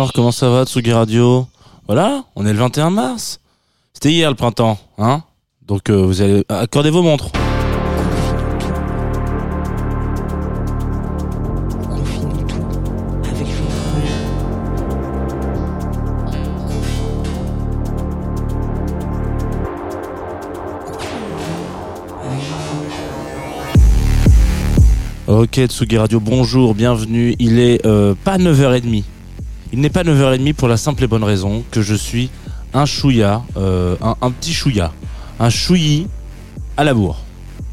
Alors, comment ça va, Tsugi Radio? Voilà, on est le 21 mars. C'était hier le printemps, hein? Donc euh, vous allez accorder vos montres. Ok, Tsugi Radio, bonjour, bienvenue. Il est euh, pas 9h30. Il n'est pas 9h30 pour la simple et bonne raison que je suis un chouïa, euh, un, petit chouïa, un chouillis à la bourre.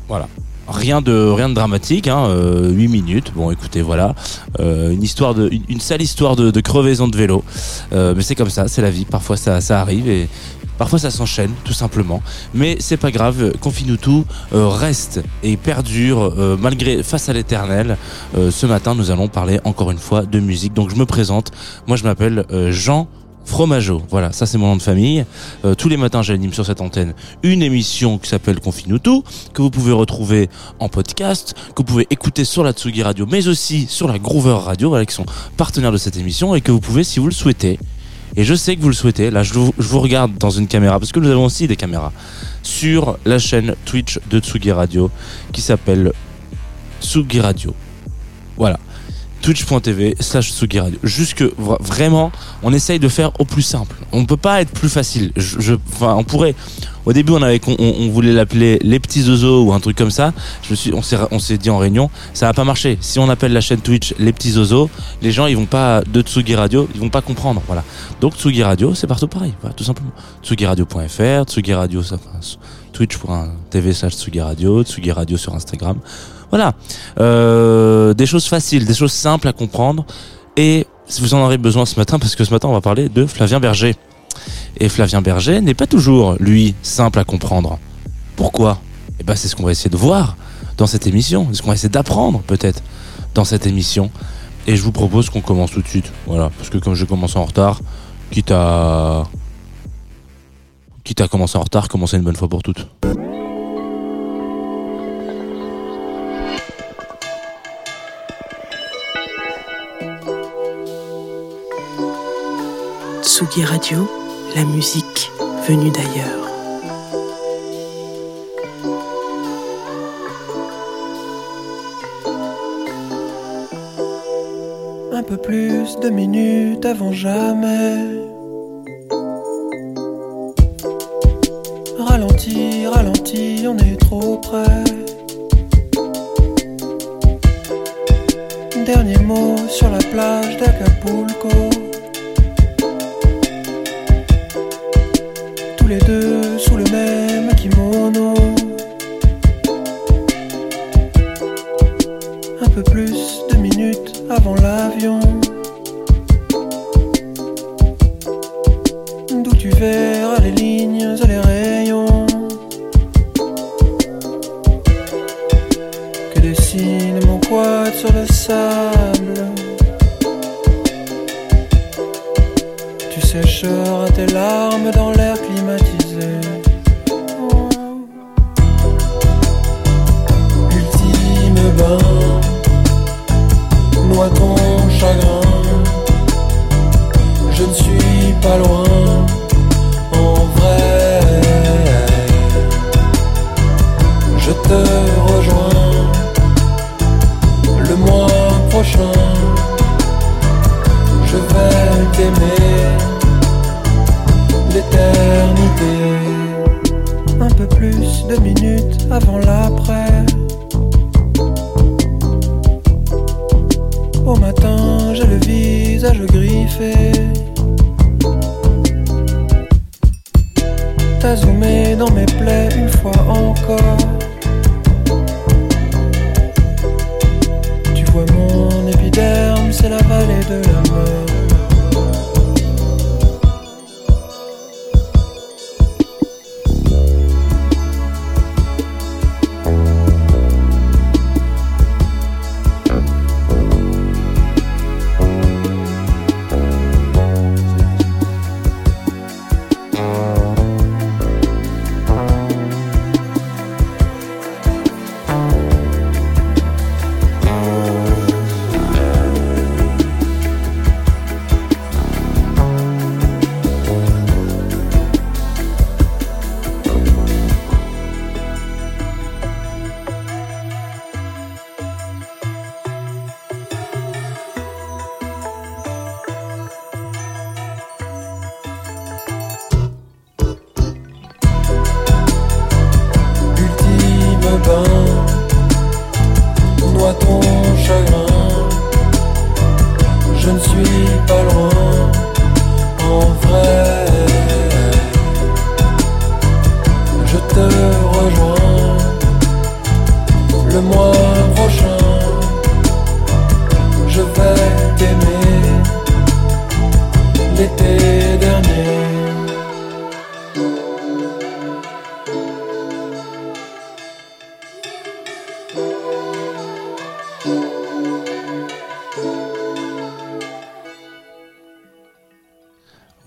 Voilà. Rien de rien de dramatique, hein, euh, 8 minutes. Bon, écoutez, voilà, Euh, une histoire de une, sale histoire de, de crevaison de vélo. Euh, mais c'est comme ça, c'est la vie. Parfois ça ça arrive et parfois ça s'enchaîne, tout simplement. Mais c'est pas grave. Confine-nous euh, reste et perdure euh, malgré face à l'éternel. Euh, ce matin, nous allons parler encore une fois de musique. Donc je me présente. Moi, je m'appelle Jean. Fromageau, voilà, ça c'est mon nom de famille. Tous les matins, j'anime sur cette antenne une émission qui s'appelle Confine-nous tout, que vous pouvez retrouver en podcast, que vous pouvez écouter sur la Tsugi Radio, mais aussi sur la Groover Radio, voilà, qui sont partenaires de cette émission, et que vous pouvez, si vous le souhaitez, et je sais que vous le souhaitez, là je vous, regarde dans une caméra, parce que nous avons aussi des caméras, sur la chaîne Twitch de Tsugi Radio, qui s'appelle Tsugi Radio. Voilà twitch.tv slash Tsugi Radio. Juste que vra- vraiment, on essaye de faire au plus simple. On peut pas être plus facile. Je, je- on pourrait. Au début, on avait, on, on voulait l'appeler les petits zozos ou un truc comme ça. Je me suis, on s'est, dit en réunion, ça va pas marcher. Si on appelle la chaîne Twitch les petits zozos, les gens ils vont pas de Tsugi Radio, ils vont pas comprendre. Voilà. Donc Tsugi Radio, c'est partout pareil. Voilà, tout simplement. TsugiRadio.fr, Tsugi Radio, twitch.tv slash Tsugi Radio, Tsugi Radio sur Instagram. Voilà. Euh, des choses faciles, des choses simples à comprendre. Et si vous en aurez besoin ce matin, parce que ce matin on va parler de Flavien Berger. Et Flavien Berger n'est pas toujours, lui, simple à comprendre. Pourquoi? Eh ben c'est ce qu'on va essayer de voir dans cette émission, ce qu'on va essayer d'apprendre peut-être dans cette émission. Et je vous propose qu'on commence tout de suite. Voilà, parce que comme je commence en retard, quitte à quitte à commencer en retard, commencer une bonne fois pour toutes. Tsugi Radio, la musique venue d'ailleurs. Un peu plus de minutes avant jamais. Ralenti, ralenti, on est trop près. Dernier mot sur la plage d'Acapulco. Tous les deux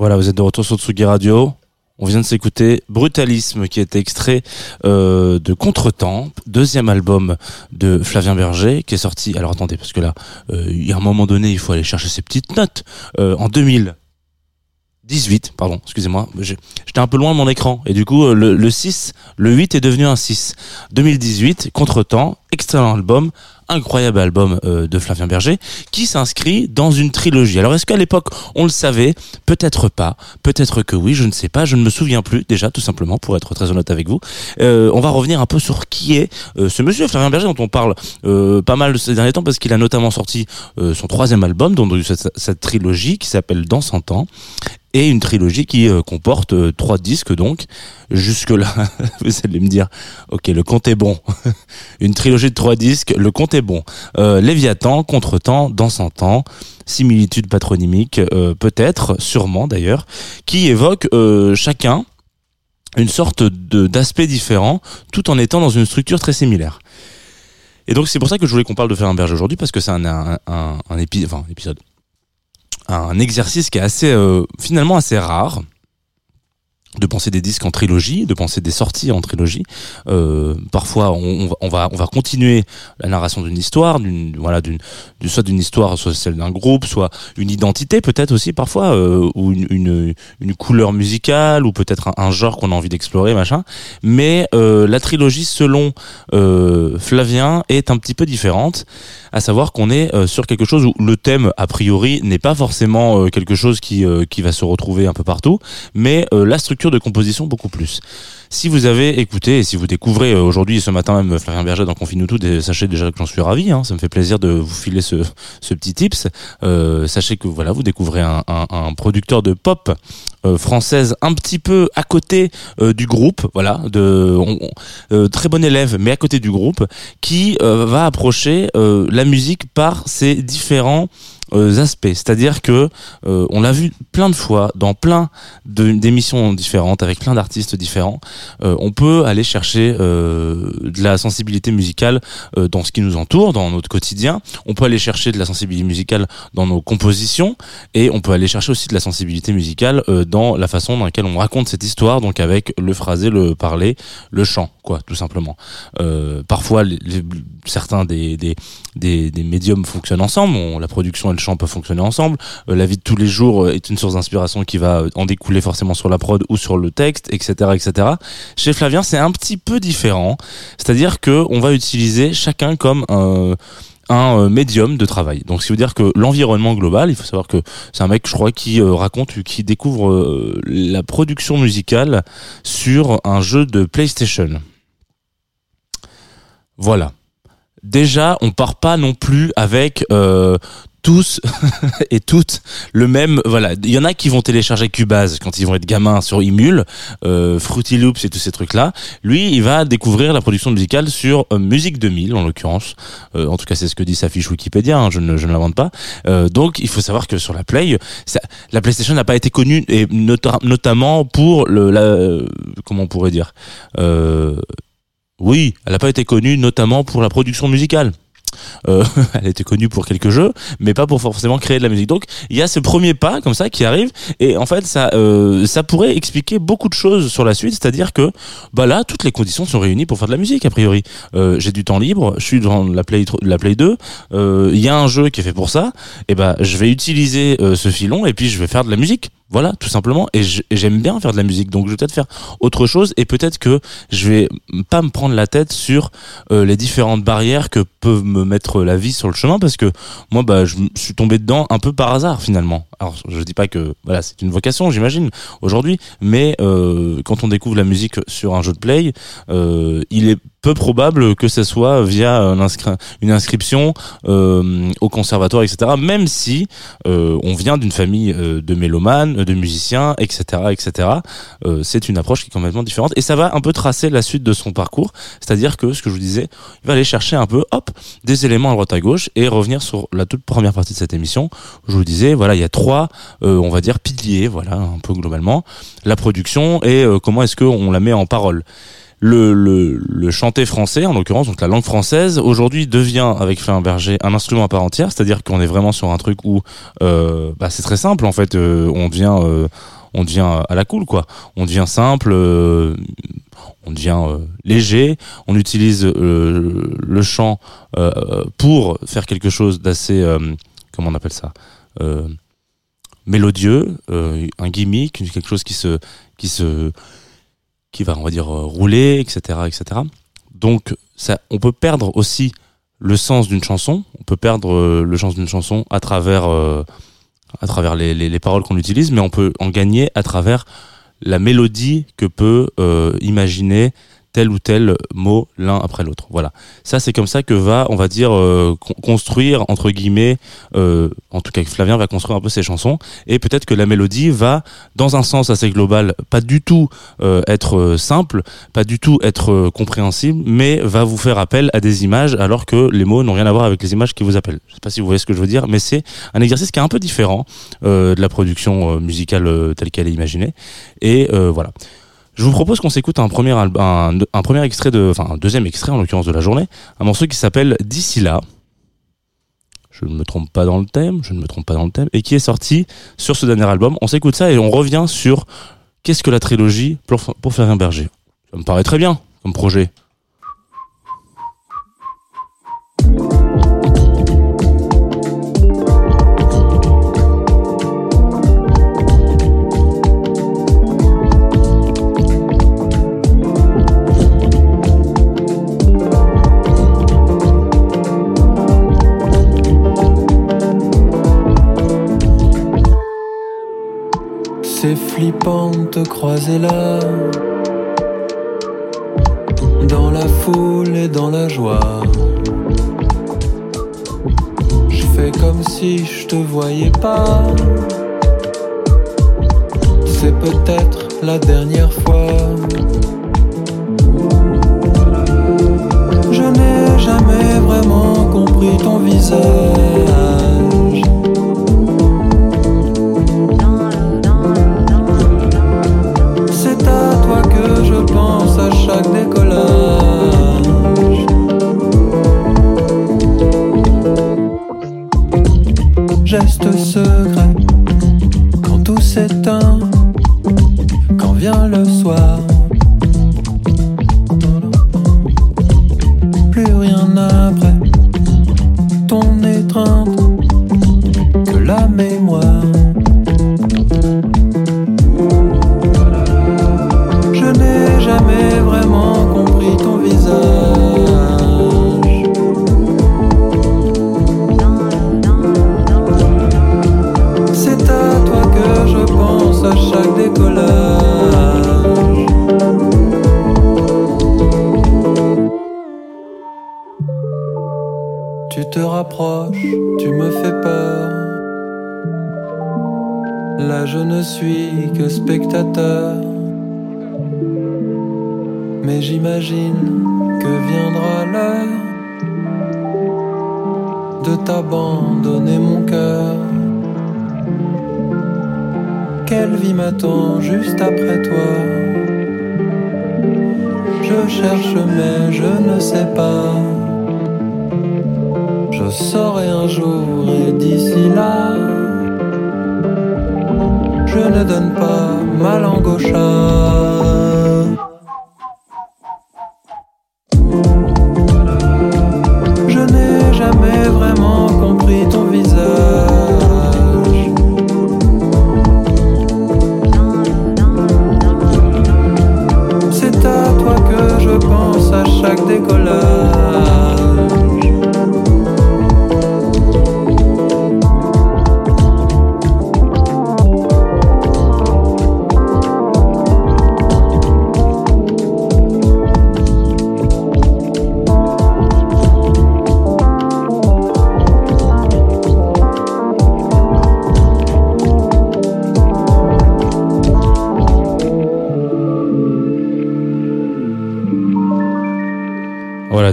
Voilà, vous êtes de retour sur Tsugi Radio. On vient de s'écouter Brutalisme qui est extrait euh, de Contretemps, deuxième album de Flavien Berger qui est sorti. Alors attendez, parce que là, euh, il y a un moment donné, il faut aller chercher ses petites notes. Euh, en 2018, pardon, excusez-moi, j'étais un peu loin de mon écran et du coup euh, le, le 6, le 8 est devenu un 6. 2018, Contretemps, excellent album, incroyable album euh, de Flavien Berger qui s'inscrit dans une trilogie. Alors est-ce qu'à l'époque on le savait? Peut-être pas, peut-être que oui, je ne sais pas, je ne me souviens plus déjà tout simplement pour être très honnête avec vous. Euh, on va revenir un peu sur qui est euh, ce monsieur Flavien Berger dont on parle euh, pas mal ces derniers temps parce qu'il a notamment sorti euh, son troisième album donc de cette, cette trilogie qui s'appelle Dans 100 ans. Et une trilogie qui euh, comporte euh, trois disques donc. Jusque là vous allez me dire ok le compte est bon. Une trilogie de trois disques le compte est bon. Euh, Léviathan Contretemps dans 100 ans similitudes patronymiques euh, peut-être sûrement d'ailleurs qui évoquent euh, chacun une sorte d'aspect différent tout en étant dans une structure très similaire. Et donc c'est pour ça que je voulais qu'on parle de Fernand Berger aujourd'hui parce que c'est un, un, un, un un épisode un exercice qui est assez euh, finalement assez rare de penser des disques en trilogie, de penser des sorties en trilogie. Euh, parfois, on, on va- on va on va continuer la narration d'une histoire, d'une voilà d'une du- soit d'une histoire, soit celle d'un groupe, soit une identité peut-être aussi parfois, euh, ou une, une une couleur musicale, ou peut-être un, genre qu'on a envie d'explorer, machin. Mais euh, la trilogie, selon euh, Flavien, est un petit peu différente à savoir qu'on est euh, sur quelque chose où le thème a priori n'est pas forcément euh, quelque chose qui qui va se retrouver un peu partout, mais la structure de composition beaucoup plus. Si vous avez écouté et si vous découvrez euh, aujourd'hui ce matin même Flavien Berger dans Confine-nous tout, sachez déjà que j'en suis ravi. Hein, ça me fait plaisir de vous filer ce, petit tips. Euh, sachez que voilà, vous découvrez un, producteur de pop euh, française un petit peu à côté du groupe, voilà, de très bon élève, mais à côté du groupe, qui va approcher la musique par ses différents aspects. C'est-à-dire que euh, on l'a vu plein de fois dans plein d'émissions différentes avec plein d'artistes différents. Euh, on peut aller chercher euh, de la sensibilité musicale euh, dans ce qui nous entoure, dans notre quotidien. On peut aller chercher de la sensibilité musicale dans nos compositions et on peut aller chercher aussi de la sensibilité musicale euh, dans la façon dans laquelle on raconte cette histoire, donc avec le phrasé, le parler, le chant, quoi, tout simplement. Euh, parfois, certains des, des, des, médiums fonctionnent ensemble. La production et le chant peuvent fonctionner ensemble. Euh, la vie de tous les jours euh, est une source d'inspiration qui va euh, en découler forcément sur la prod ou sur le texte, etc., etc. Chez Flavien, c'est un petit peu différent. C'est-à-dire que on va utiliser chacun comme un médium de travail. Donc, ce qui veut dire que l'environnement global, il faut savoir que c'est un mec, je crois, qui raconte, qui découvre la production musicale sur un jeu de PlayStation. Voilà. Déjà, on part pas non plus avec tous et toutes le même. Voilà, il y en a qui vont télécharger Cubase quand ils vont être gamins sur Emule, euh, Fruity Loops et tous ces trucs-là. Lui, il va découvrir la production musicale sur euh, Musique 2000 en l'occurrence. Euh, en tout cas, c'est ce que dit sa fiche Wikipédia. hein, je ne, je ne l'invente pas. Euh, donc, il faut savoir que sur la Play, ça- la PlayStation n'a pas été connue et nota- notamment pour le, la, comment on pourrait dire. Euh, oui, elle n'a pas été connue notamment pour la production musicale. Euh, elle était connue pour quelques jeux, mais pas pour forcément créer de la musique. Donc il y a ce premier pas comme ça qui arrive, et en fait ça, euh, ça pourrait expliquer beaucoup de choses sur la suite. C'est-à-dire que bah là, toutes les conditions sont réunies pour faire de la musique a priori. Euh, J'ai du temps libre, je suis dans la Play, la Play 2, euh, il y a un jeu qui est fait pour ça, et ben je vais utiliser euh, ce filon et puis je vais faire de la musique. Voilà, tout simplement. Et j'aime bien faire de la musique, donc je vais peut-être faire autre chose et peut-être que je vais pas me prendre la tête sur euh, les différentes barrières que peut me mettre la vie sur le chemin parce que moi bah je suis tombé dedans un peu par hasard finalement. Alors je dis pas que voilà c'est une vocation j'imagine aujourd'hui, mais euh, quand on découvre la musique sur un jeu de play, euh, il est peu probable que ce soit via une inscription euh, au conservatoire etc. Même si euh, on vient d'une famille euh, de mélomanes, de musiciens etc etc. Euh, c'est une approche qui est complètement différente et ça va un peu tracer la suite de son parcours. C'est-à-dire que ce que je vous disais, il va aller chercher un peu, hop, des éléments à droite à gauche et revenir sur la toute première partie de cette émission. Je vous disais, voilà, il y a trois, euh, on va dire, piliers, voilà, un peu globalement, la production et euh, comment est-ce qu'on la met en parole. Le, le, le chanté français, en l'occurrence, donc la langue française, aujourd'hui devient, avec Flavien Berger, un instrument à part entière, c'est-à-dire qu'on est vraiment sur un truc où euh, bah, c'est très simple, en fait, euh, on devient... euh, on devient à la cool quoi. On devient simple, euh, on devient euh, léger, on utilise euh, le chant pour faire quelque chose d'assez comment on appelle ça mélodieux, un gimmick, quelque chose qui se qui se qui va on va dire euh, rouler, etc., etc. Donc ça, on peut perdre aussi le sens d'une chanson, on peut perdre euh, le sens d'une chanson à travers euh, à travers les, les, les paroles qu'on utilise, mais on peut en gagner à travers la mélodie que peut euh, imaginer tel ou tel mot l'un après l'autre. Voilà. Ça, c'est comme ça que va, on va dire, euh, con- construire, entre guillemets, euh, en tout cas que Flavien va construire un peu ses chansons, et peut-être que la mélodie va, dans un sens assez global, pas du tout euh, être euh, simple, pas du tout être euh, compréhensible, mais va vous faire appel à des images, alors que les mots n'ont rien à voir avec les images qui vous appellent. Je sais pas si vous voyez ce que je veux dire, mais c'est un exercice qui est un peu différent euh, de la production musicale telle qu'elle est imaginée. Et voilà. Je vous propose qu'on s'écoute un premier un, un extrait de, enfin un deuxième extrait en l'occurrence de la journée, un morceau qui s'appelle D'ici là. Je ne me trompe pas dans le thème, et qui est sorti sur ce dernier album. On s'écoute ça et on revient sur qu'est-ce que la trilogie pour, pour Flavien Berger? Ça me paraît très bien comme projet. C'est flippant de te croiser là. Dans la foule et dans la joie. Je fais comme si je te voyais pas. C'est peut-être la dernière fois. Je n'ai jamais vraiment compris ton visage Geste secret viendra l'heure de t'abandonner mon cœur. Quelle vie m'attend juste après toi? Je cherche mais je ne sais pas. Je saurai un jour et d'ici là, je ne donne pas ma langue au chat.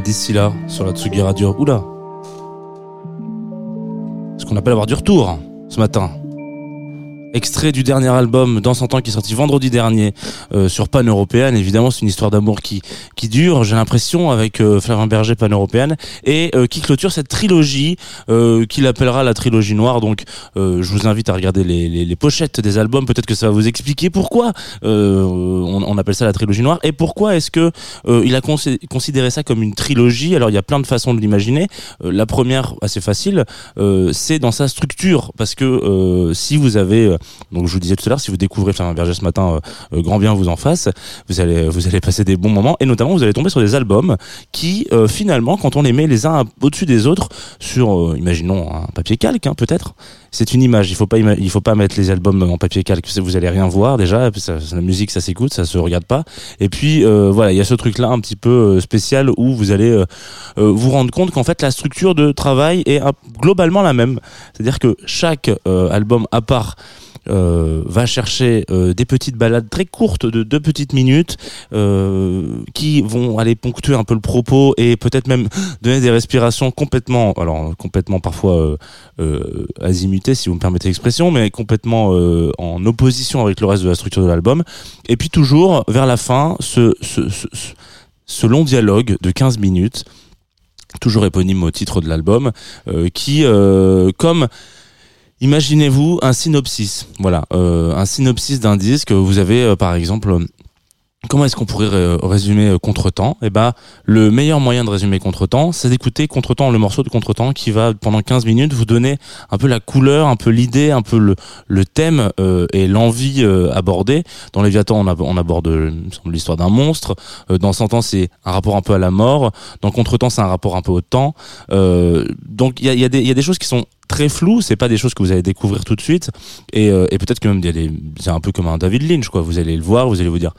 D'ici là, sur la Tsugi Radio. Oula Ce qu'on appelle avoir du retour ce matin. Extrait du dernier album Dans son temps qui est sorti vendredi dernier euh, sur Pan Européenne. Évidemment, c'est une histoire d'amour qui qui dure, j'ai l'impression, avec euh, Flavien Berger Pan Européenne et euh, qui clôture cette trilogie euh, qu'il appellera la trilogie noire. Donc, euh, je vous invite à regarder les, les, les pochettes des albums. Peut-être que ça va vous expliquer pourquoi euh, on, on appelle ça la trilogie noire et pourquoi est-ce que il a consi- considéré ça comme une trilogie? Alors, il y a plein de façons de l'imaginer. La première, assez facile, c'est dans sa structure, parce que si vous avez, donc je vous disais tout à l'heure, si vous découvrez Flavien Berger ce matin, euh, euh, grand bien vous en fasse, vous allez passer des bons moments et notamment vous allez tomber sur des albums qui euh, finalement, quand on les met les uns au-dessus des autres sur, euh, imaginons un papier calque, hein, peut-être, c'est une image. Il faut pas il faut pas mettre les albums en papier calque, vous allez rien voir déjà. La musique, ça s'écoute, ça se regarde pas. Et puis euh, voilà, il y a ce truc-là un petit peu euh, spécial où vous allez euh, euh, vous rendre compte qu'en fait la structure de travail est globalement la même. C'est-à-dire que chaque euh, album à part euh, va chercher euh, des petites balades très courtes de deux petites minutes euh, qui vont aller ponctuer un peu le propos et peut-être même donner des respirations complètement, alors complètement parfois azimutées si vous me permettez l'expression, mais complètement en opposition avec le reste de la structure de l'album. Et puis toujours vers la fin, ce, long dialogue de 15 minutes toujours éponyme au titre de l'album, qui, comme Imaginez-vous un synopsis, voilà, euh, un synopsis d'un disque. Vous avez euh, par exemple, euh, comment est-ce qu'on pourrait ré- résumer euh, Contretemps? Eh ben, le meilleur moyen de résumer Contretemps, c'est d'écouter Contretemps, le morceau de Contretemps qui va pendant 15 minutes vous donner un peu la couleur, un peu l'idée, un peu le, le thème euh, et l'envie euh, abordée. Dans Léviathan, on, ab- on aborde euh, l'histoire d'un monstre. Euh, dans 100 ans, c'est un rapport un peu à la mort. Dans Contretemps, c'est un rapport un peu au temps. Euh, donc il y a, y a des choses qui sont très floues, c'est pas des choses que vous allez découvrir tout de suite, et, euh, peut-être que même c'est un peu comme un David Lynch, quoi. Vous allez le voir, vous allez vous dire,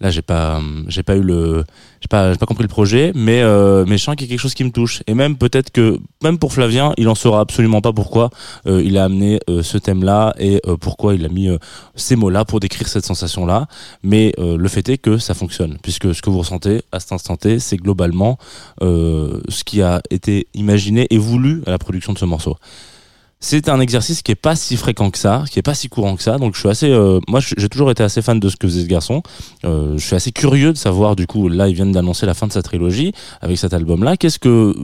là j'ai pas, j'ai pas eu le, j'ai pas, pas compris le projet, mais euh, mais je sens qu'il y a quelque chose qui me touche, et même peut-être que même pour Flavien, il en saura absolument pas pourquoi euh, il a amené euh, ce thème-là et euh, pourquoi il a mis euh, ces mots-là pour décrire cette sensation-là, mais euh, le fait est que ça fonctionne, puisque ce que vous ressentez à cet instant T, c'est globalement ce qui a été imaginé et voulu à la production de ce morceau. C'est un exercice qui est pas si fréquent que ça, qui est pas si courant que ça. Donc je suis assez, euh, moi j'ai toujours été assez fan de ce que faisait ce garçon. Euh, je suis assez curieux de savoir du coup. Là, ils viennent d'annoncer la fin de sa trilogie avec cet album-là. Qu'est-ce que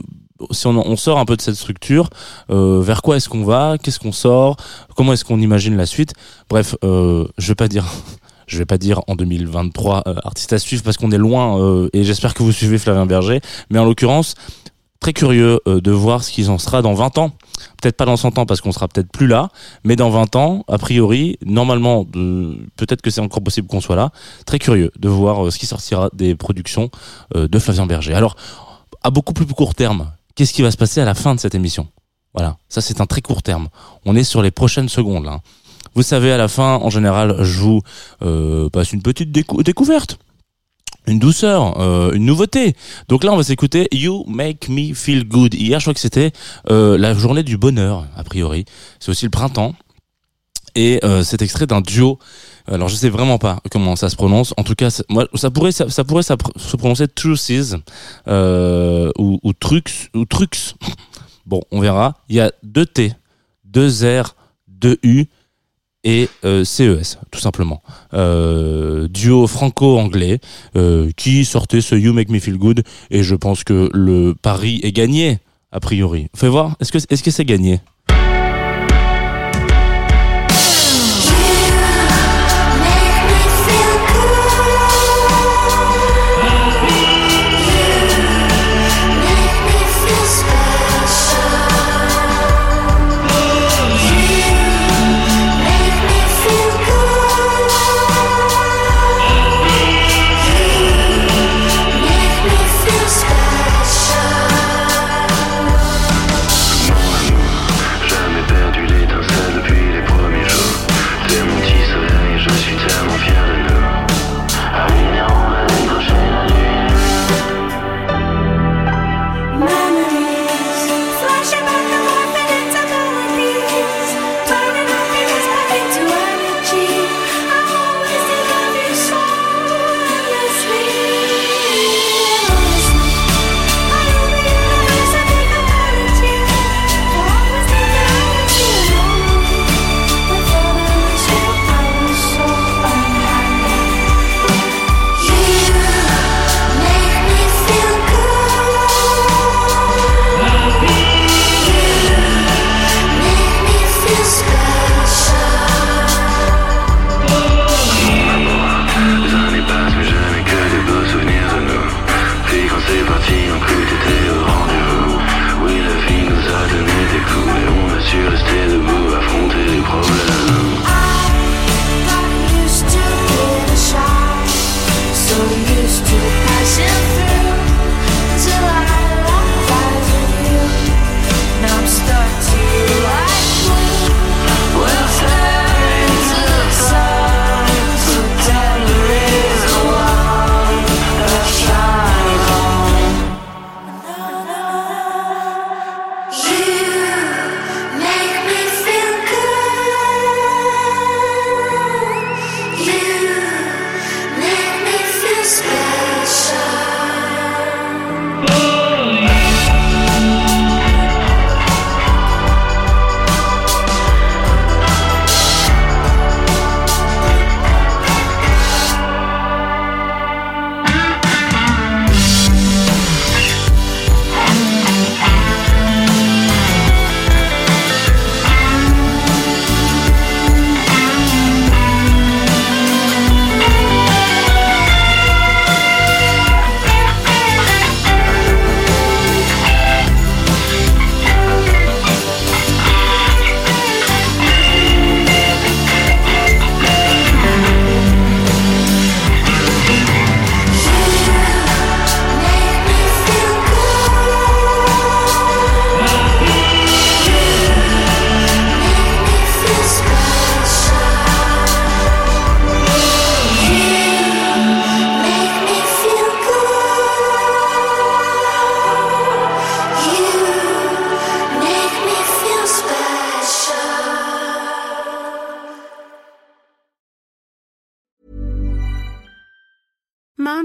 si on, on sort un peu de cette structure, euh, vers quoi est-ce qu'on va? Qu'est-ce qu'on sort? Comment est-ce qu'on imagine la suite? Bref, euh, je vais pas dire. Je vais pas dire en 2023 euh, artiste à suivre parce qu'on est loin euh, et j'espère que vous suivez Flavien Berger. Mais en l'occurrence, très curieux euh, de voir ce qu'il en sera dans 20 ans. Peut-être pas dans 100 ans parce qu'on sera peut-être plus là, mais dans 20 ans, a priori, normalement, peut-être que c'est encore possible qu'on soit là. Très curieux de voir euh, ce qui sortira des productions euh, de Flavien Berger. Alors, à beaucoup plus court terme, qu'est-ce qui va se passer à la fin de cette émission? Voilà, ça c'est un très court terme. On est sur les prochaines secondes là. Vous savez, à la fin, en général, je vous passe une petite décou- découverte une douceur, euh, une nouveauté. Donc là, on va s'écouter You Make Me Feel Good. Hier, je crois que c'était euh, la journée du bonheur, a priori. C'est aussi le printemps. Et euh, cet extrait d'un duo. Alors, je sais vraiment pas comment ça se prononce. En tout cas, c'est- moi, ça pourrait, ça, pourrait se prononcer Truces euh, ou, ou Trux ou Trux. Bon, on verra. Il y a deux T, deux R, deux U et euh, CES, tout simplement. Euh, duo franco-anglais euh, qui sortait ce You Make Me Feel Good et je pense que le pari est gagné a priori. Fais voir, est-ce que est-ce que c'est gagné?